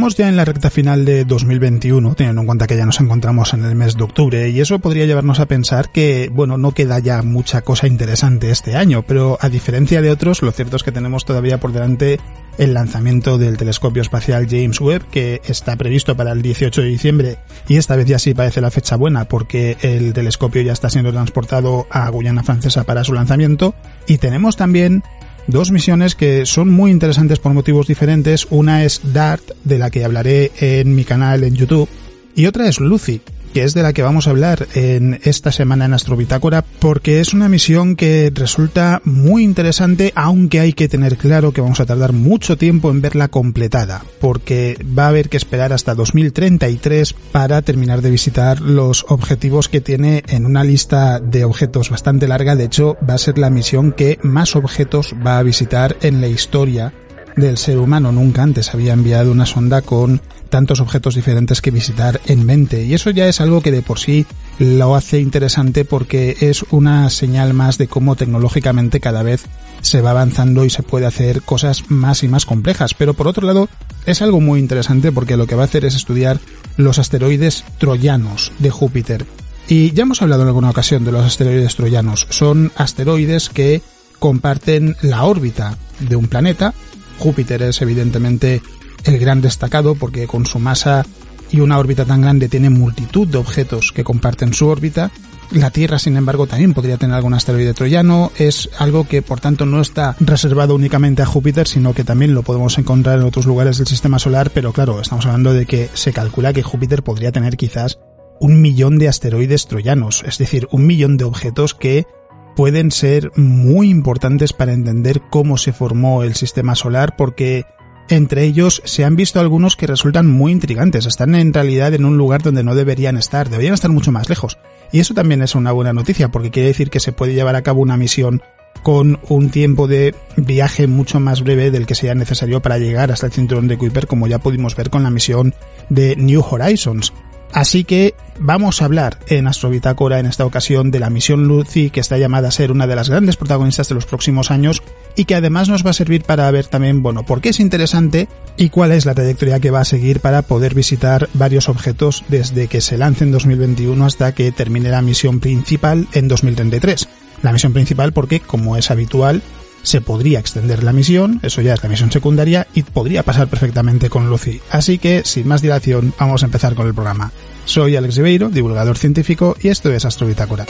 Estamos ya en la recta final de 2021, teniendo en cuenta que ya nos encontramos en el mes de octubre, y eso podría llevarnos a pensar que, bueno, no queda ya mucha cosa interesante este año, pero a diferencia de otros, lo cierto es que tenemos todavía por delante el lanzamiento del telescopio espacial James Webb, que está previsto para el 18 de diciembre, y esta vez ya sí parece la fecha buena, porque el telescopio ya está siendo transportado a Guyana Francesa para su lanzamiento, y tenemos también dos misiones que son muy interesantes por motivos diferentes. Una es DART, de la que hablaré en mi canal en YouTube, y otra es Lucy, que es de la que vamos a hablar en esta semana en Astrobitácora, porque es una misión que resulta muy interesante, aunque hay que tener claro que vamos a tardar mucho tiempo en verla completada, porque va a haber que esperar hasta 2033 para terminar de visitar los objetivos que tiene en una lista de objetos bastante larga, de hecho va a ser la misión que más objetos va a visitar en la historia del ser humano. Nunca antes había enviado una sonda con tantos objetos diferentes que visitar en mente. Y eso ya es algo que de por sí lo hace interesante porque es una señal más de cómo tecnológicamente cada vez se va avanzando y se puede hacer cosas más y más complejas. Pero por otro lado, es algo muy interesante porque lo que va a hacer es estudiar los asteroides troyanos de Júpiter. Y ya hemos hablado en alguna ocasión de los asteroides troyanos. Son asteroides que comparten la órbita de un planeta. Júpiter es evidentemente el gran destacado porque con su masa y una órbita tan grande tiene multitud de objetos que comparten su órbita. La Tierra, sin embargo, también podría tener algún asteroide troyano. Es algo que, por tanto, no está reservado únicamente a Júpiter, sino que también lo podemos encontrar en otros lugares del sistema solar. Pero claro, estamos hablando de que se calcula que Júpiter podría tener quizás un millón de asteroides troyanos, es decir, un millón de objetos que pueden ser muy importantes para entender cómo se formó el sistema solar, porque entre ellos se han visto algunos que resultan muy intrigantes, están en realidad en un lugar donde no deberían estar, deberían estar mucho más lejos. Y eso también es una buena noticia, porque quiere decir que se puede llevar a cabo una misión con un tiempo de viaje mucho más breve del que sea necesario para llegar hasta el cinturón de Kuiper, como ya pudimos ver con la misión de New Horizons. Así que vamos a hablar en Astrobitácora en esta ocasión de la misión Lucy, que está llamada a ser una de las grandes protagonistas de los próximos años y que además nos va a servir para ver también, bueno, por qué es interesante y cuál es la trayectoria que va a seguir para poder visitar varios objetos desde que se lance en 2021 hasta que termine la misión principal en 2033. La misión principal porque, como es habitual, se podría extender la misión, eso ya es la misión secundaria, y podría pasar perfectamente con Lucy. Así que, sin más dilación, vamos a empezar con el programa. Soy Alex Ribeiro, divulgador científico, y esto es Astrobitácora.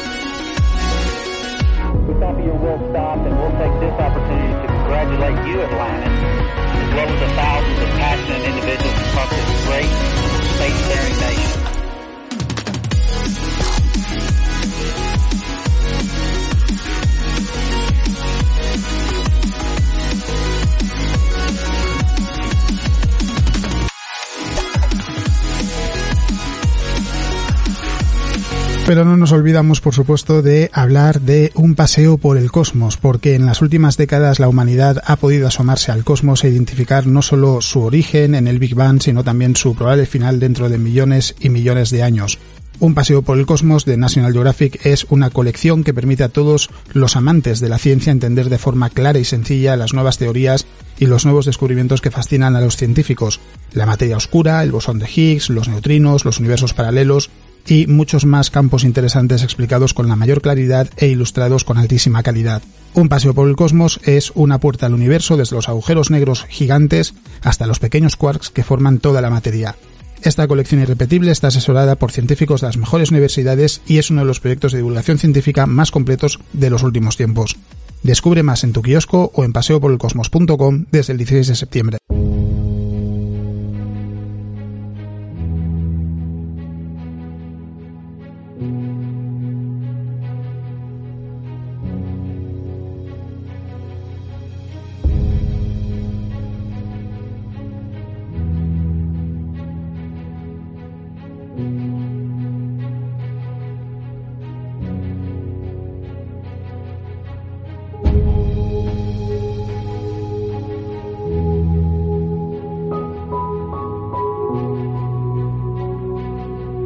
Pero no nos olvidamos, por supuesto, de hablar de un paseo por el cosmos, porque en las últimas décadas la humanidad ha podido asomarse al cosmos e identificar no solo su origen en el Big Bang, sino también su probable final dentro de millones y millones de años. Un paseo por el cosmos de National Geographic es una colección que permite a todos los amantes de la ciencia entender de forma clara y sencilla las nuevas teorías y los nuevos descubrimientos que fascinan a los científicos. La materia oscura, el bosón de Higgs, los neutrinos, los universos paralelos, y muchos más campos interesantes explicados con la mayor claridad e ilustrados con altísima calidad. Un paseo por el cosmos es una puerta al universo desde los agujeros negros gigantes hasta los pequeños quarks que forman toda la materia. Esta colección irrepetible está asesorada por científicos de las mejores universidades y es uno de los proyectos de divulgación científica más completos de los últimos tiempos. Descubre más en tu kiosco o en paseoporelcosmos.com desde el 16 de septiembre.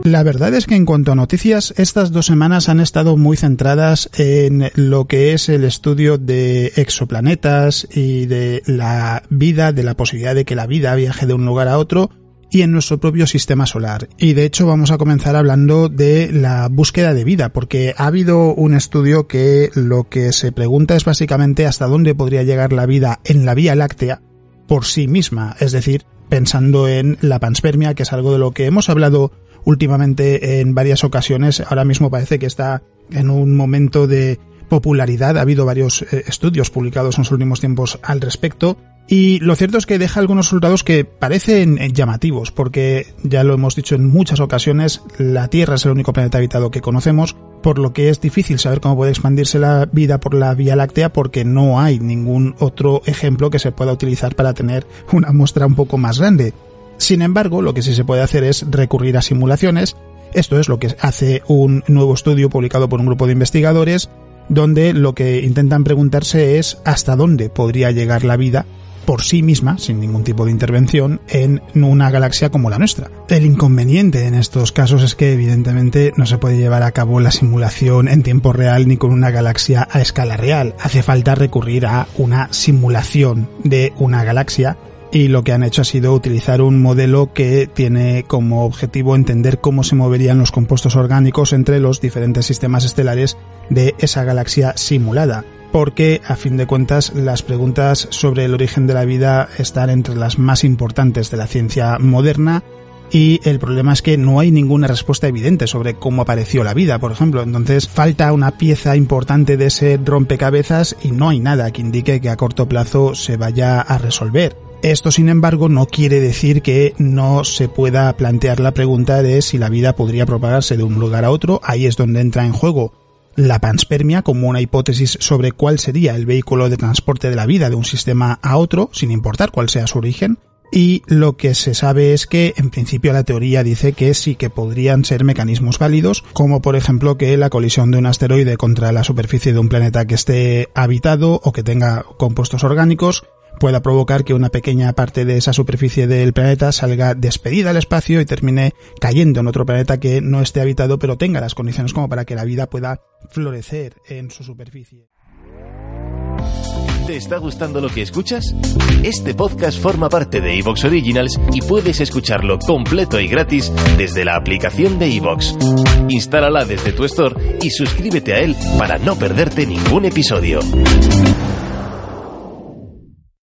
La verdad es que en cuanto a noticias, estas dos semanas han estado muy centradas en lo que es el estudio de exoplanetas y de la vida, de la posibilidad de que la vida viaje de un lugar a otro y en nuestro propio sistema solar. Y de hecho vamos a comenzar hablando de la búsqueda de vida, porque ha habido un estudio que lo que se pregunta es básicamente hasta dónde podría llegar la vida en la Vía Láctea por sí misma, es decir, pensando en la panspermia, que es algo de lo que hemos hablado últimamente en varias ocasiones. Ahora mismo parece que está en un momento de popularidad. Ha habido varios eh, estudios publicados en los últimos tiempos al respecto. Y lo cierto es que deja algunos resultados que parecen llamativos, porque ya lo hemos dicho en muchas ocasiones, la Tierra es el único planeta habitado que conocemos, por lo que es difícil saber cómo puede expandirse la vida por la Vía Láctea porque no hay ningún otro ejemplo que se pueda utilizar para tener una muestra un poco más grande. Sin embargo, lo que sí se puede hacer es recurrir a simulaciones. Esto es lo que hace un nuevo estudio publicado por un grupo de investigadores donde lo que intentan preguntarse es hasta dónde podría llegar la vida por sí misma, sin ningún tipo de intervención, en una galaxia como la nuestra. El inconveniente en estos casos es que evidentemente no se puede llevar a cabo la simulación en tiempo real ni con una galaxia a escala real. Hace falta recurrir a una simulación de una galaxia y lo que han hecho ha sido utilizar un modelo que tiene como objetivo entender cómo se moverían los compuestos orgánicos entre los diferentes sistemas estelares de esa galaxia simulada porque a fin de cuentas las preguntas sobre el origen de la vida están entre las más importantes de la ciencia moderna y el problema es que no hay ninguna respuesta evidente sobre cómo apareció la vida, por ejemplo. Entonces falta una pieza importante de ese rompecabezas y no hay nada que indique que a corto plazo se vaya a resolver. Esto, sin embargo, no quiere decir que no se pueda plantear la pregunta de si la vida podría propagarse de un lugar a otro. Ahí es donde entra en juego la panspermia como una hipótesis sobre cuál sería el vehículo de transporte de la vida de un sistema a otro, sin importar cuál sea su origen, y lo que se sabe es que en principio la teoría dice que sí que podrían ser mecanismos válidos, como por ejemplo que la colisión de un asteroide contra la superficie de un planeta que esté habitado o que tenga compuestos orgánicos pueda provocar que una pequeña parte de esa superficie del planeta salga despedida al espacio y termine cayendo en otro planeta que no esté habitado pero tenga las condiciones como para que la vida pueda florecer en su superficie. ¿Te está gustando lo que escuchas? Este podcast forma parte de Evox Originals y puedes escucharlo completo y gratis desde la aplicación de Evox. Instálala desde tu store y suscríbete a él para no perderte ningún episodio.